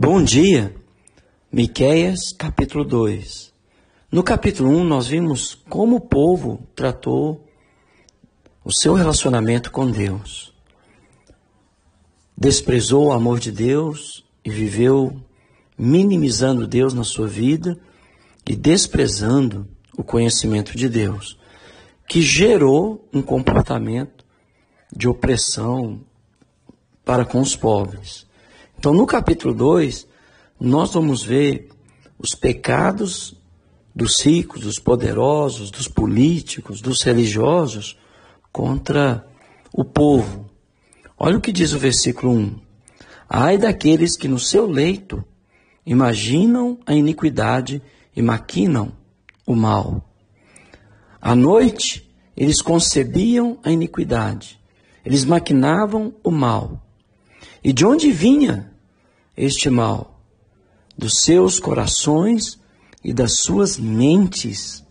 Bom dia, Miqueias capítulo 2. No capítulo 1 nós vimos como o povo tratou o seu relacionamento com Deus. Desprezou o amor de Deus e viveu minimizando Deus na sua vida e desprezando o conhecimento de Deus, que gerou um comportamento de opressão para com os pobres. Então, no capítulo 2, nós vamos ver os pecados dos ricos, dos poderosos, dos políticos, dos religiosos contra o povo. Olha o que diz o versículo 1. Ai daqueles que no seu leito imaginam a iniquidade e maquinam o mal. À noite, eles concebiam a iniquidade, eles maquinavam o mal. E de onde vinha este mal? Dos seus corações e das suas mentes,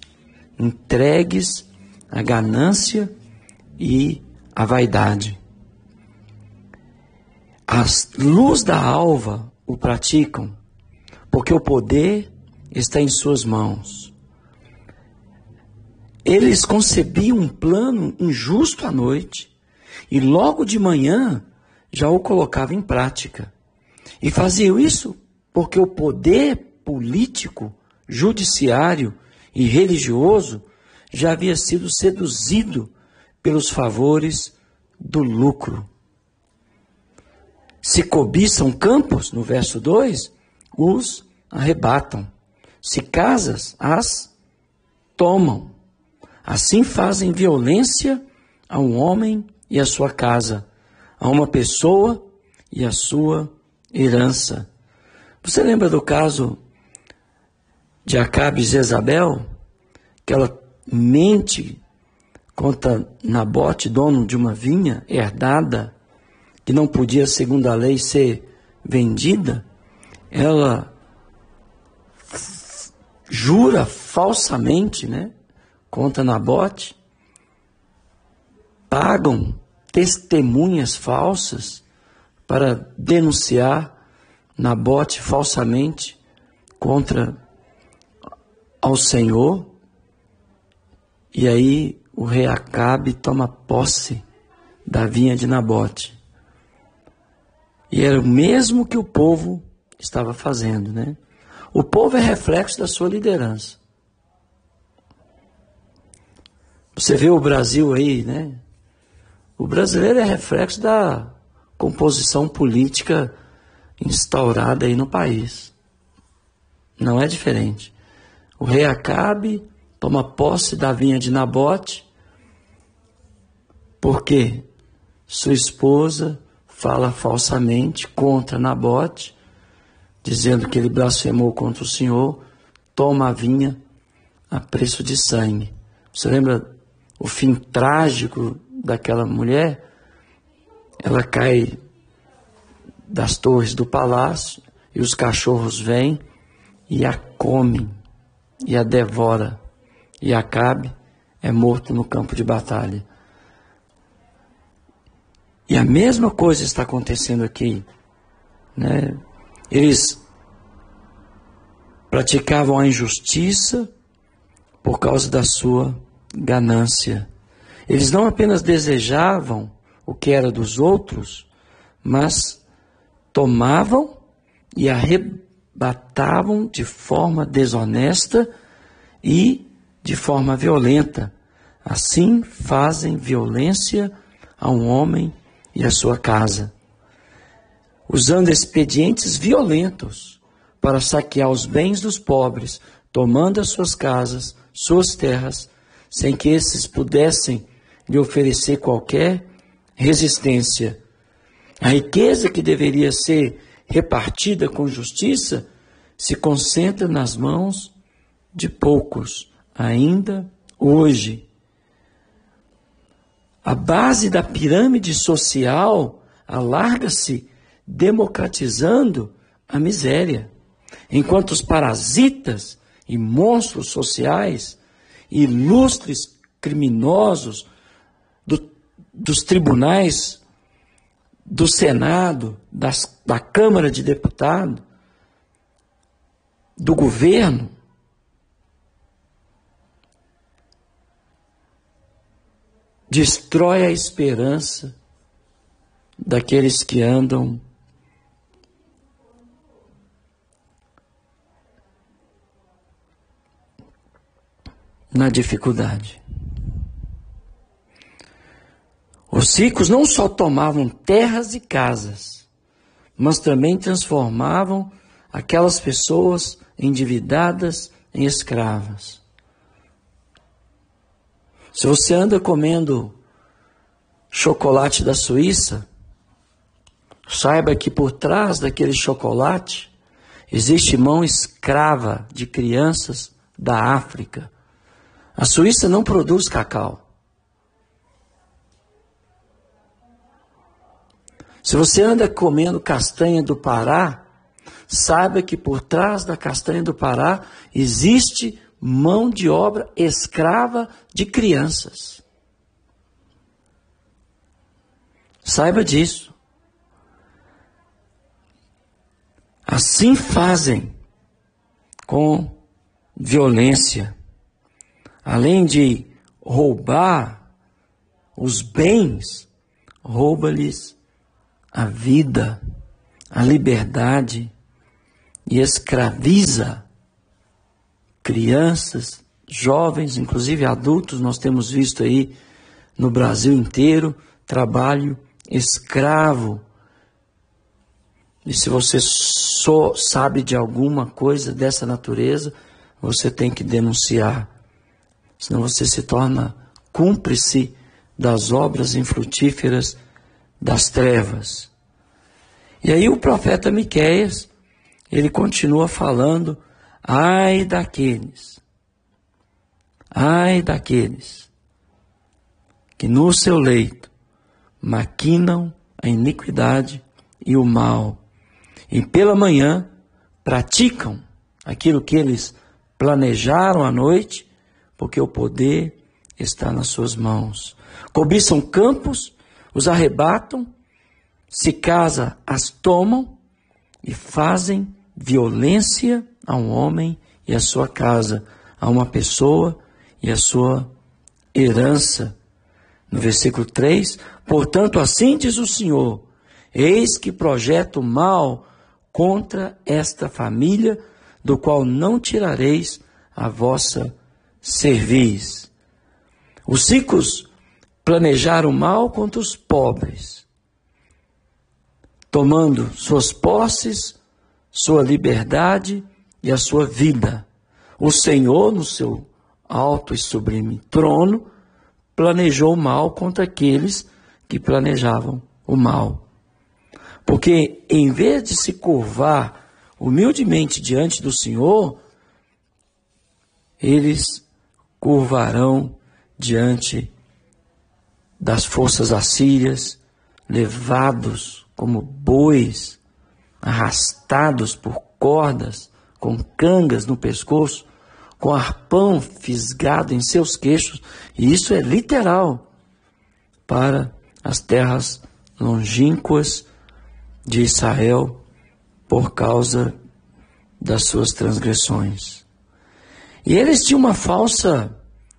entregues à ganância e à vaidade. A luz da alva o praticam, porque o poder está em suas mãos. Eles concebiam um plano injusto à noite e logo de manhã já o colocava em prática. E faziam isso porque o poder político, judiciário e religioso já havia sido seduzido pelos favores do lucro. Se cobiçam campos, no verso 2, os arrebatam. Se casas, as tomam. Assim fazem violência a um homem e a sua casa a uma pessoa e a sua herança. Você lembra do caso de Acabe e Jezabel? Que ela mente contra Nabote, dono de uma vinha herdada, que não podia, segundo a lei, ser vendida. Ela jura falsamente, né? Contra Nabote. Pagam testemunhas falsas para denunciar Nabote falsamente contra ao Senhor. E aí o rei Acabe toma posse da vinha de Nabote. E era o mesmo que o povo estava fazendo, né? O povo é reflexo da sua liderança. Você vê o Brasil aí, né? O brasileiro é reflexo da composição política instaurada aí no país. Não é diferente. O rei Acabe toma posse da vinha de Nabote, porque sua esposa fala falsamente contra Nabote, dizendo que ele blasfemou contra o Senhor, toma a vinha a preço de sangue. Você lembra o fim trágico daquela mulher, ela cai das torres do palácio e os cachorros vêm e a comem e a devora. E Acabe é morto no campo de batalha. E a mesma coisa está acontecendo aqui. Né? Eles praticavam a injustiça por causa da sua ganância. Eles não apenas desejavam o que era dos outros, mas tomavam e arrebatavam de forma desonesta e de forma violenta. Assim fazem violência a um homem e a sua casa, usando expedientes violentos para saquear os bens dos pobres, tomando as suas casas, suas terras, sem que esses pudessem lhe oferecer qualquer resistência. A riqueza que deveria ser repartida com justiça se concentra nas mãos de poucos, ainda hoje. A base da pirâmide social alarga-se, democratizando a miséria, enquanto os parasitas e monstros sociais, ilustres criminosos, dos tribunais, do Senado, das, da Câmara de Deputados, do governo destrói a esperança daqueles que andam na dificuldade. Os ricos não só tomavam terras e casas, mas também transformavam aquelas pessoas endividadas em escravas. Se você anda comendo chocolate da Suíça, saiba que por trás daquele chocolate existe mão escrava de crianças da África. A Suíça não produz cacau. Se você anda comendo castanha do Pará, saiba que por trás da castanha do Pará existe mão de obra escrava de crianças. Saiba disso. Assim fazem com violência. Além de roubar os bens, rouba-lhes a vida, a liberdade e escraviza crianças, jovens, inclusive adultos, nós temos visto aí no Brasil inteiro trabalho escravo. E se você só sabe de alguma coisa dessa natureza, você tem que denunciar. Senão você se torna cúmplice das obras infrutíferas das trevas. E aí o profeta Miqueias, ele continua falando Ai daqueles, ai daqueles que no seu leito maquinam a iniquidade e o mal, e pela manhã praticam aquilo que eles planejaram à noite, porque o poder está nas suas mãos. Cobiçam campos, os arrebatam, se casa, as tomam e fazem violência a um homem e a sua casa, a uma pessoa e a sua herança. No versículo 3, portanto, assim diz o Senhor: Eis que projeto mal contra esta família, do qual não tirareis a vossa cerviz. Os ricos planejaram mal contra os pobres, tomando suas posses, sua liberdade e a sua vida. O Senhor, no seu alto e sublime trono, planejou o mal contra aqueles que planejavam o mal. Porque em vez de se curvar humildemente diante do Senhor, eles curvarão diante das forças assírias, levados como bois, arrastados por cordas, com cangas no pescoço, com arpão fisgado em seus queixos, e isso é literal para as terras longínquas de Israel por causa das suas transgressões. E eles tinham uma falsa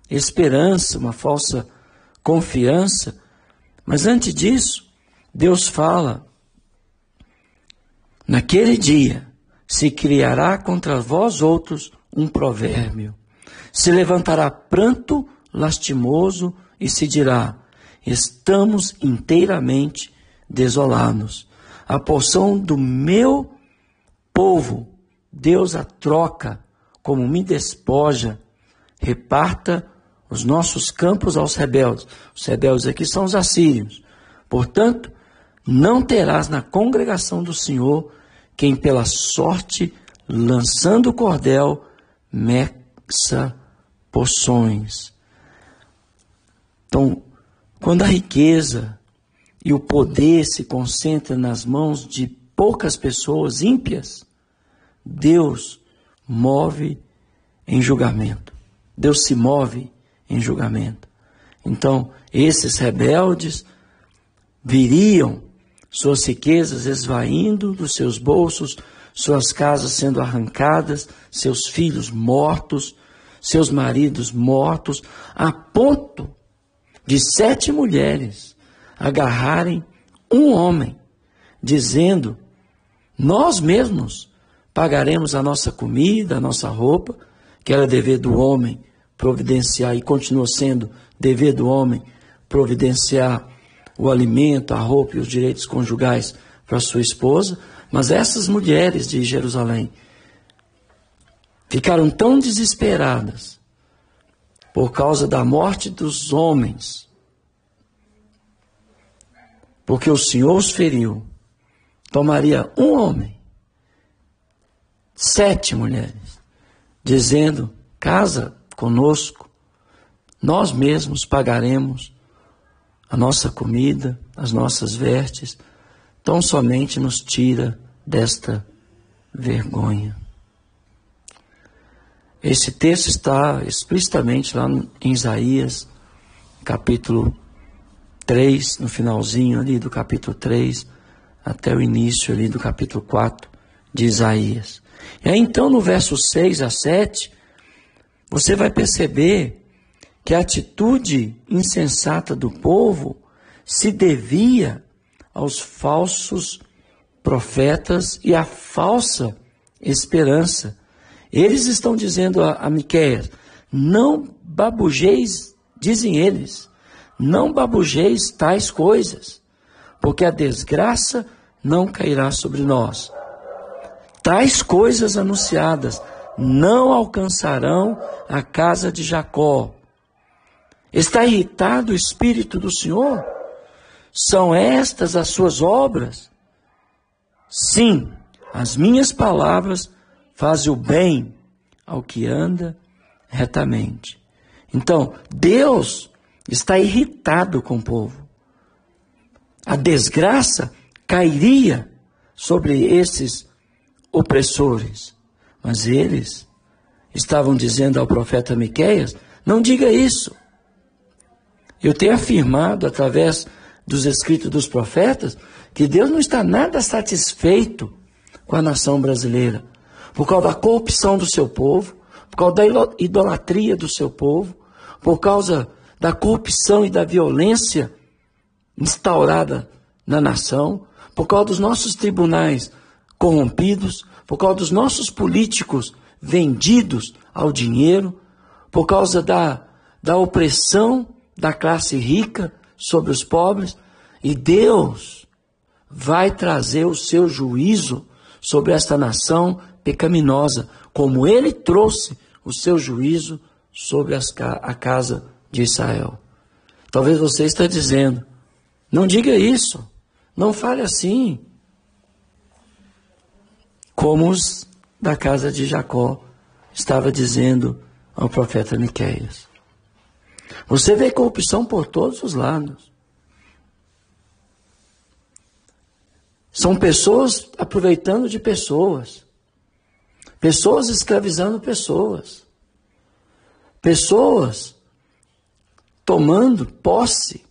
esperança, uma falsa confiança, mas antes disso, Deus fala: naquele dia, se criará contra vós outros um provérbio. Se levantará pranto lastimoso e se dirá: Estamos inteiramente desolados. A porção do meu povo, Deus a troca, como me despoja, reparta os nossos campos aos rebeldes. Os rebeldes aqui são os assírios. Portanto, não terás na congregação do Senhor quem pela sorte, lançando o cordel, meça poções. Então, quando a riqueza e o poder se concentram nas mãos de poucas pessoas ímpias, Deus move em julgamento. Deus se move em julgamento. Então, esses rebeldes viriam suas riquezas esvaindo dos seus bolsos, suas casas sendo arrancadas, seus filhos mortos, seus maridos mortos, a ponto de sete mulheres agarrarem um homem, dizendo: Nós mesmos pagaremos a nossa comida, a nossa roupa, que era dever do homem providenciar e continua sendo dever do homem providenciar o alimento, a roupa e os direitos conjugais para sua esposa, mas essas mulheres de Jerusalém ficaram tão desesperadas por causa da morte dos homens, porque o Senhor os feriu. Tomaria um homem, sete mulheres, dizendo: casa conosco, nós mesmos pagaremos a nossa comida, as nossas vestes tão somente nos tira desta vergonha. Esse texto está explicitamente lá em Isaías, capítulo 3, no finalzinho ali do capítulo 3, até o início ali do capítulo 4 de Isaías. E aí então no verso 6 a 7, você vai perceber que a atitude insensata do povo se devia aos falsos profetas e à falsa esperança. Eles estão dizendo a, a não babujeis, dizem eles, não babujeis tais coisas, porque a desgraça não cairá sobre nós. Tais coisas anunciadas não alcançarão a casa de Jacó. Está irritado o espírito do Senhor? São estas as suas obras? Sim, as minhas palavras fazem o bem ao que anda retamente. Então, Deus está irritado com o povo. A desgraça cairia sobre esses opressores. Mas eles estavam dizendo ao profeta Miqueias: não diga isso. Eu tenho afirmado através dos escritos dos profetas que Deus não está nada satisfeito com a nação brasileira, por causa da corrupção do seu povo, por causa da idolatria do seu povo, por causa da corrupção e da violência instaurada na nação, por causa dos nossos tribunais corrompidos, por causa dos nossos políticos vendidos ao dinheiro, por causa da, da opressão da classe rica sobre os pobres, e Deus vai trazer o seu juízo sobre esta nação pecaminosa, como ele trouxe o seu juízo sobre as, a casa de Israel. Talvez você esteja dizendo, não diga isso, não fale assim, como os da casa de Jacó estava dizendo ao profeta Miqueias. Você vê corrupção por todos os lados. São pessoas aproveitando de pessoas. Pessoas escravizando pessoas. Pessoas tomando posse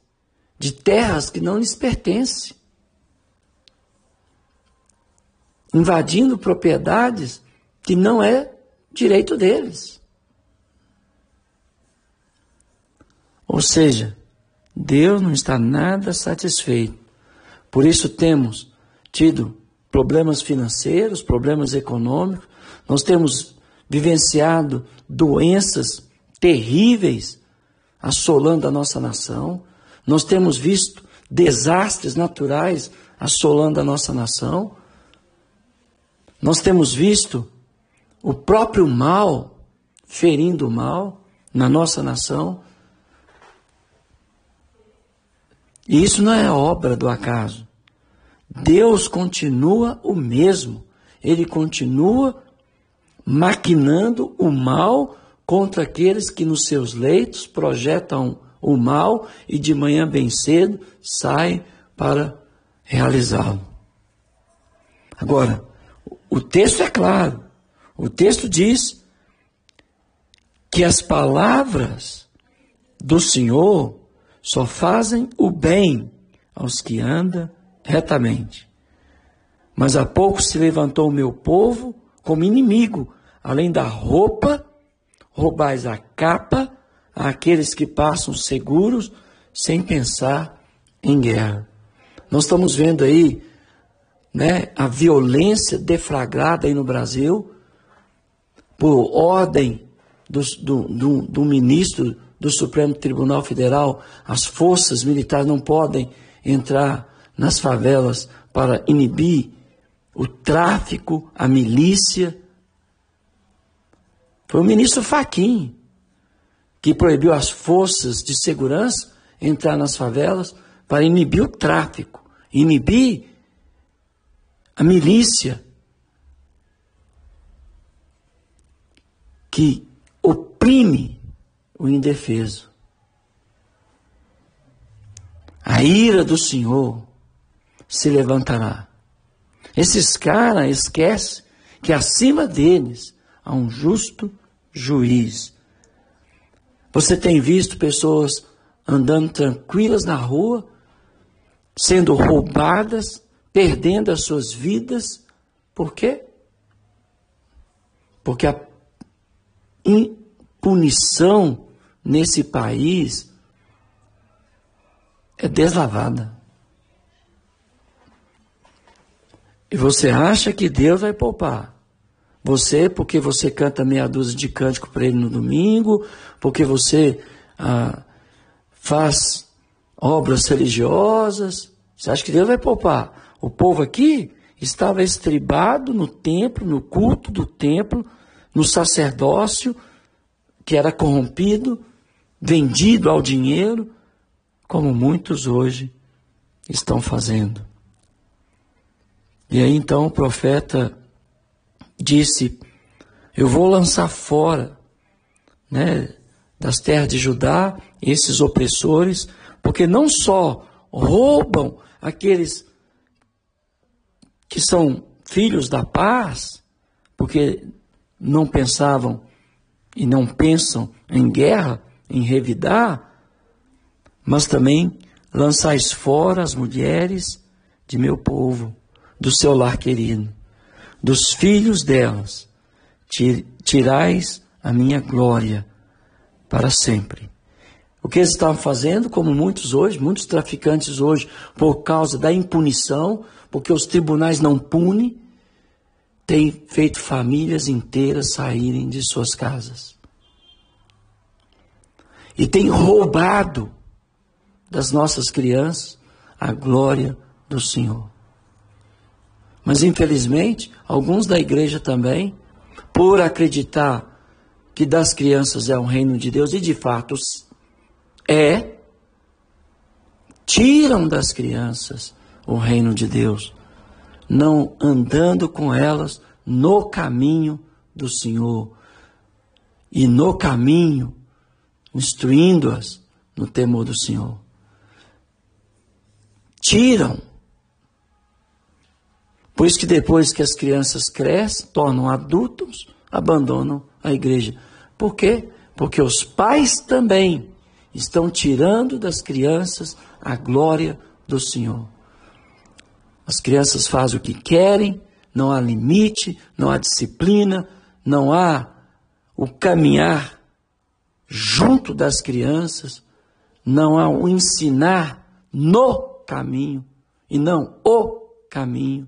de terras que não lhes pertencem. Invadindo propriedades que não é direito deles. Ou seja, Deus não está nada satisfeito. Por isso temos tido problemas financeiros, problemas econômicos, nós temos vivenciado doenças terríveis assolando a nossa nação, nós temos visto desastres naturais assolando a nossa nação, nós temos visto o próprio mal ferindo o mal na nossa nação. E isso não é obra do acaso. Deus continua o mesmo. Ele continua maquinando o mal contra aqueles que nos seus leitos projetam o mal e de manhã bem cedo saem para realizá-lo. Agora, o texto é claro. O texto diz que as palavras do Senhor só fazem o bem aos que andam retamente. Mas há pouco se levantou o meu povo como inimigo, além da roupa, roubais a capa àqueles que passam seguros sem pensar em guerra. Nós estamos vendo aí né, a violência deflagrada aí no Brasil por ordem do, do, do, do ministro do Supremo Tribunal Federal, as forças militares não podem entrar nas favelas para inibir o tráfico, a milícia. Foi o ministro Faquim que proibiu as forças de segurança entrar nas favelas para inibir o tráfico, inibir a milícia que oprime o indefeso. A ira do Senhor se levantará. Esses caras esquecem que acima deles há um justo juiz. Você tem visto pessoas andando tranquilas na rua, sendo roubadas, perdendo as suas vidas. Por quê? Porque a impunição nesse país é deslavada. E você acha que Deus vai poupar. Você, porque você canta meia dúzia de cântico para ele no domingo, porque você ah, faz obras religiosas, você acha que Deus vai poupar? O povo aqui estava estribado no templo, no culto do templo, no sacerdócio, que era corrompido, vendido ao dinheiro, como muitos hoje estão fazendo. E aí então o profeta disse: Eu vou lançar fora né, das terras de Judá esses opressores, porque não só roubam aqueles que são filhos da paz, porque não pensavam e não pensam em guerra, em revidar, mas também lançais fora as mulheres de meu povo do seu lar querido, dos filhos delas, tirais a minha glória para sempre. O que eles estavam fazendo, como muitos hoje, muitos traficantes hoje, por causa da impunição, porque os tribunais não punem, têm feito famílias inteiras saírem de suas casas. E tem roubado das nossas crianças a glória do Senhor. Mas infelizmente, alguns da igreja também, por acreditar que das crianças é um reino de Deus, e de fato é, tiram das crianças o reino de Deus, não andando com elas no caminho do Senhor e no caminho, instruindo-as no temor do Senhor. Tiram por isso que depois que as crianças crescem, tornam adultos, abandonam a igreja. Por quê? Porque os pais também estão tirando das crianças a glória do Senhor. As crianças fazem o que querem, não há limite, não há disciplina, não há o caminhar junto das crianças, não há o ensinar no caminho e não o caminho.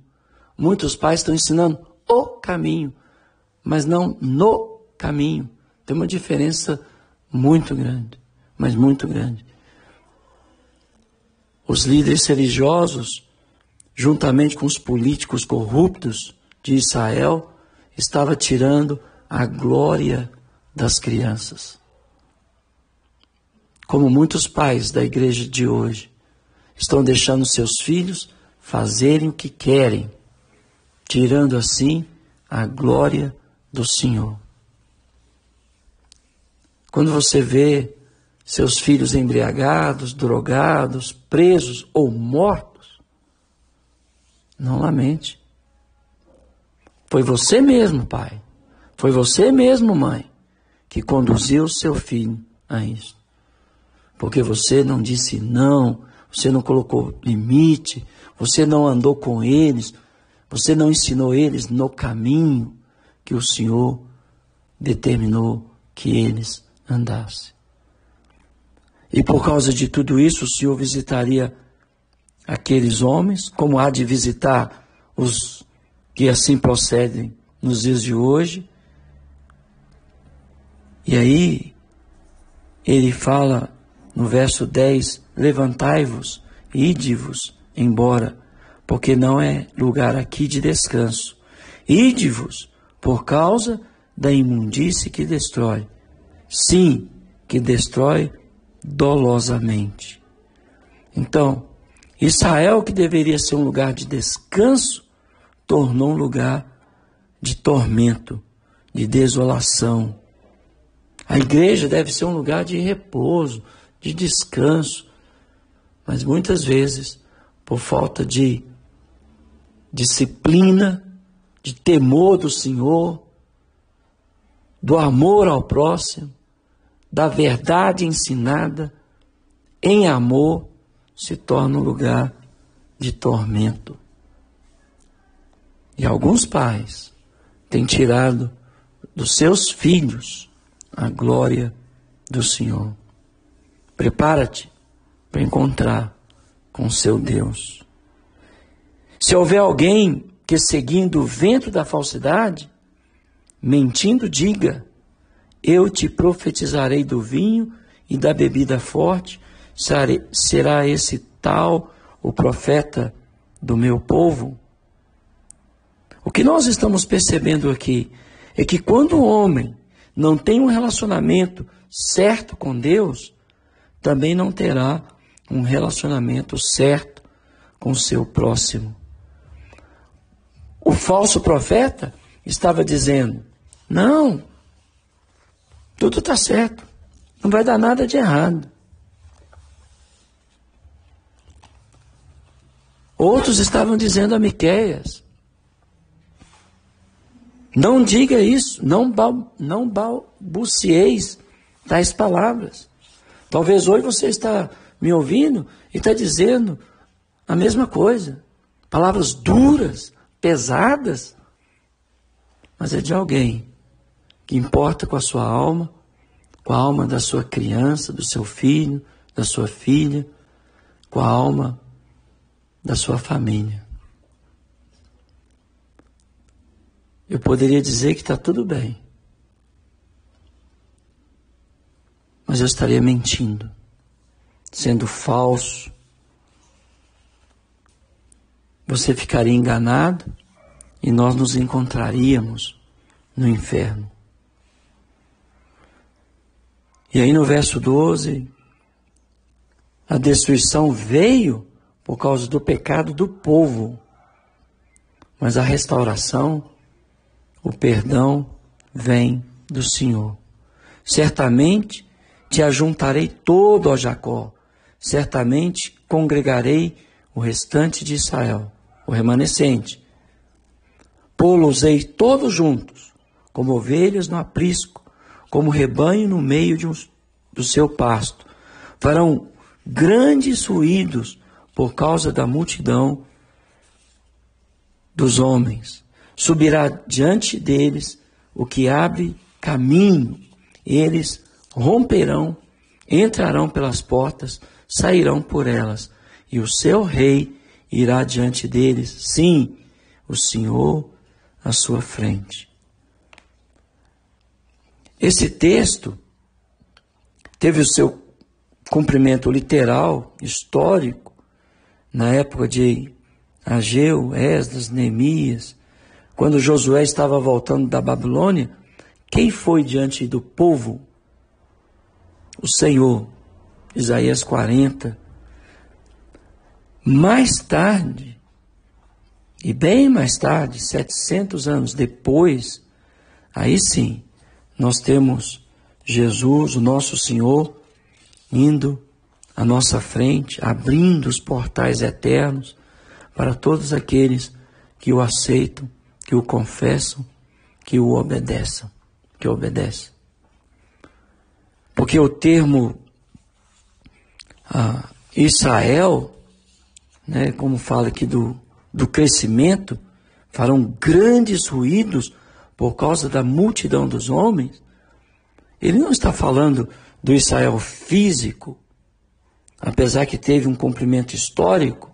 Muitos pais estão ensinando o caminho, mas não no caminho. Tem uma diferença muito grande, mas muito grande. Os líderes religiosos, juntamente com os políticos corruptos de Israel, estavam tirando a glória das crianças. Como muitos pais da igreja de hoje estão deixando seus filhos fazerem o que querem tirando assim a glória do Senhor. Quando você vê seus filhos embriagados, drogados, presos ou mortos, não lamente. Foi você mesmo, pai. Foi você mesmo, mãe, que conduziu seu filho a isso. Porque você não disse não, você não colocou limite, você não andou com eles, Você não ensinou eles no caminho que o Senhor determinou que eles andassem. E por causa de tudo isso, o Senhor visitaria aqueles homens, como há de visitar os que assim procedem nos dias de hoje. E aí, ele fala no verso 10: Levantai-vos, ide-vos embora, porque não é lugar aqui de descanso. Ide-vos por causa da imundície que destrói. Sim, que destrói dolosamente. Então, Israel, que deveria ser um lugar de descanso, tornou um lugar de tormento, de desolação. A igreja deve ser um lugar de repouso, de descanso, mas muitas vezes, por falta de disciplina, de temor do Senhor, do amor ao próximo, da verdade ensinada em amor, se torna um lugar de tormento. E alguns pais têm tirado dos seus filhos a glória do Senhor. Prepara-te para encontrar com seu Deus. Se houver alguém que seguindo o vento da falsidade, mentindo, diga: Eu te profetizarei do vinho e da bebida forte, será esse tal o profeta do meu povo? O que nós estamos percebendo aqui é que quando o homem não tem um relacionamento certo com Deus, também não terá um relacionamento certo com o seu próximo. O falso profeta estava dizendo: não, tudo está certo, não vai dar nada de errado. Outros estavam dizendo a Miqueias: não diga isso, não, não balbucieis tais palavras. Talvez hoje você está me ouvindo e está dizendo a mesma coisa. Palavras duras, pesadas, mas é de alguém que importa com a sua alma, com a alma da sua criança, do seu filho, da sua filha, com a alma da sua família. Eu poderia dizer que está tudo bem, mas eu estaria mentindo, sendo falso. Você ficaria enganado e nós nos encontraríamos no inferno. E aí no verso 12, a destruição veio por causa do pecado do povo, mas a restauração, o perdão vem do Senhor. Certamente te ajuntarei todo, ó Jacó, certamente congregarei o restante de Israel, o remanescente. Pô-los-ei todos juntos, como ovelhas no aprisco, como rebanho no meio um, do seu pasto. Farão grandes ruídos por causa da multidão dos homens. Subirá diante deles o que abre caminho, eles romperão, entrarão pelas portas, sairão por elas, e o seu rei irá diante deles, sim, o Senhor à sua frente. Esse texto teve o seu cumprimento literal, histórico, na época de Ageu, Esdras, Neemias, quando Josué estava voltando da Babilônia, quem foi diante do povo o Senhor. Isaías 40. Mais tarde, e bem mais tarde, 700 anos depois, aí sim, nós temos Jesus, o nosso Senhor, indo à nossa frente, abrindo os portais eternos para todos aqueles que o aceitam, que o confessam, que o obedeçam, que obedecem. Porque o termo ah, Israel, né, como fala aqui do, do crescimento, farão grandes ruídos por causa da multidão dos homens. Ele não está falando do Israel físico, apesar que teve um cumprimento histórico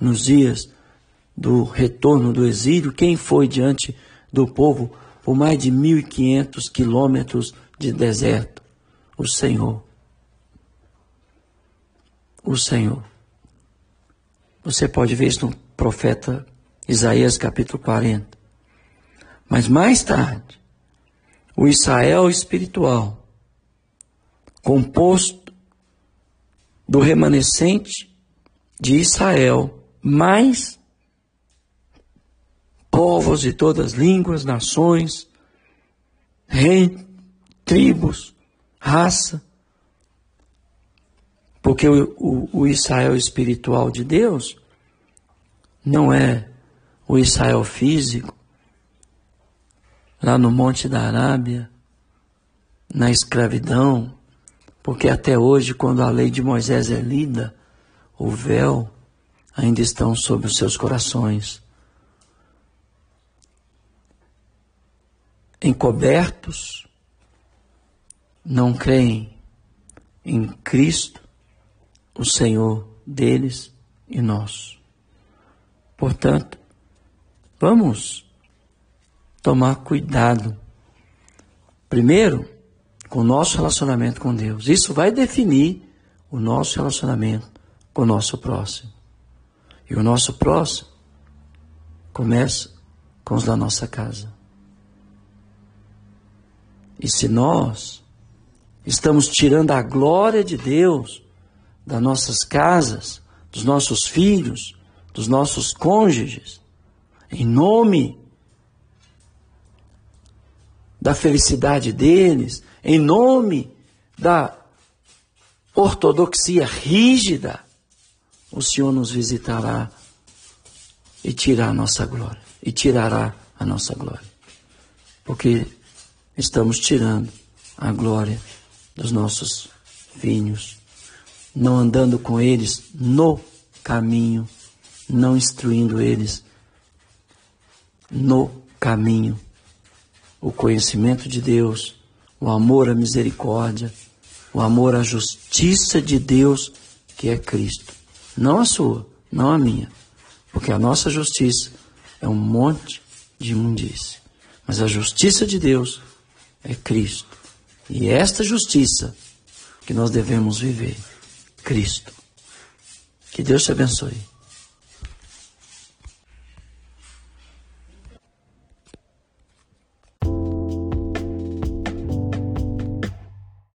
nos dias do retorno do exílio. Quem foi diante do povo por mais de 1.500 quilômetros de deserto? O Senhor. O Senhor. Você pode ver isso no profeta Isaías capítulo 40. Mas mais tarde, o Israel espiritual, composto do remanescente de Israel, mais povos de todas as línguas, nações, reis, tribos, raça, porque o, o, o Israel espiritual de Deus não é o Israel físico, lá no Monte da Arábia, na escravidão, porque até hoje, quando a lei de Moisés é lida, o véu ainda estão sobre os seus corações. Encobertos, não creem em Cristo, o Senhor deles e nosso. Portanto, vamos tomar cuidado. Primeiro, com o nosso relacionamento com Deus. Isso vai definir o nosso relacionamento com o nosso próximo. E o nosso próximo começa com os da nossa casa. E se nós estamos tirando a glória de Deus das nossas casas, dos nossos filhos, dos nossos cônjuges, em nome da felicidade deles, em nome da ortodoxia rígida, o Senhor nos visitará e tirará a nossa glória, e tirará a nossa glória. Porque estamos tirando a glória dos nossos filhos, não andando com eles no caminho, não instruindo eles no caminho o conhecimento de Deus, o amor à misericórdia, o amor à justiça de Deus, que é Cristo. Não a sua, não a minha. Porque a nossa justiça é um monte de imundície. Mas a justiça de Deus é Cristo. E é esta justiça que nós devemos viver. Cristo. Que Deus te abençoe.